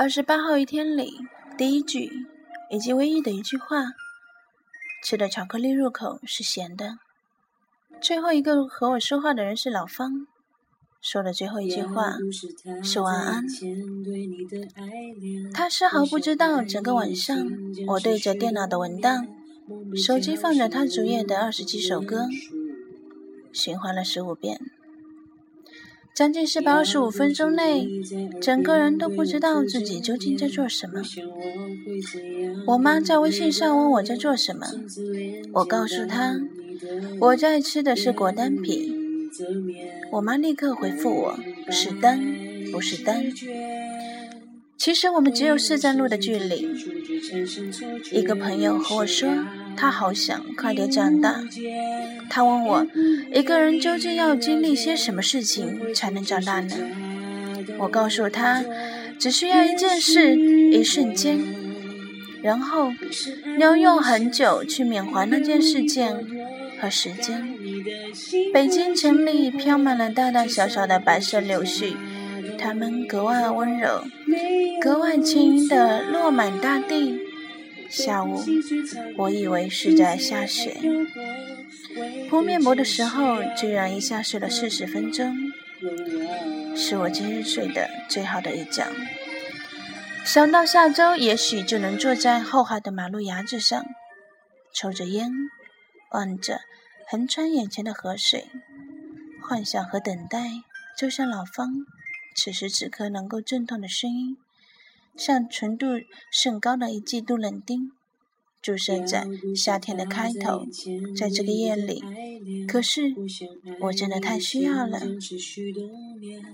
二十八号一天里第一句以及唯一的一句话：吃的巧克力入口是咸的。最后一个和我说话的人是老方，说的最后一句话是晚安。他丝毫不知道整个晚上我对着电脑的文档，手机放着他主页的二十几首歌，循环了十五遍。将近四百二十五分钟内，整个人都不知道自己究竟在做什么。我妈在微信上问我在做什么，我告诉她我在吃的是果丹皮。我妈立刻回复我是丹，不是丹。其实我们只有四站路的距离。一个朋友和我说，他好想快点长大。他问我，一个人究竟要经历些什么事情才能长大呢？我告诉他，只需要一件事，一瞬间，然后你要用很久去缅怀那件事件和时间。北京城里飘满了大大小小的白色柳絮。它们格外温柔，格外轻盈地落满大地。下午，我以为是在下雪。铺面膜的时候，居然一下睡了四十分钟，是我今日睡的最好的一觉。想到下周也许就能坐在后海的马路牙子上，抽着烟，望着横穿眼前的河水，幻想和等待，就像老方。此时此刻能够震动的声音，像纯度甚高的一季度冷丁，注射在夏天的开头，在这个夜里。可是，我真的太需要了。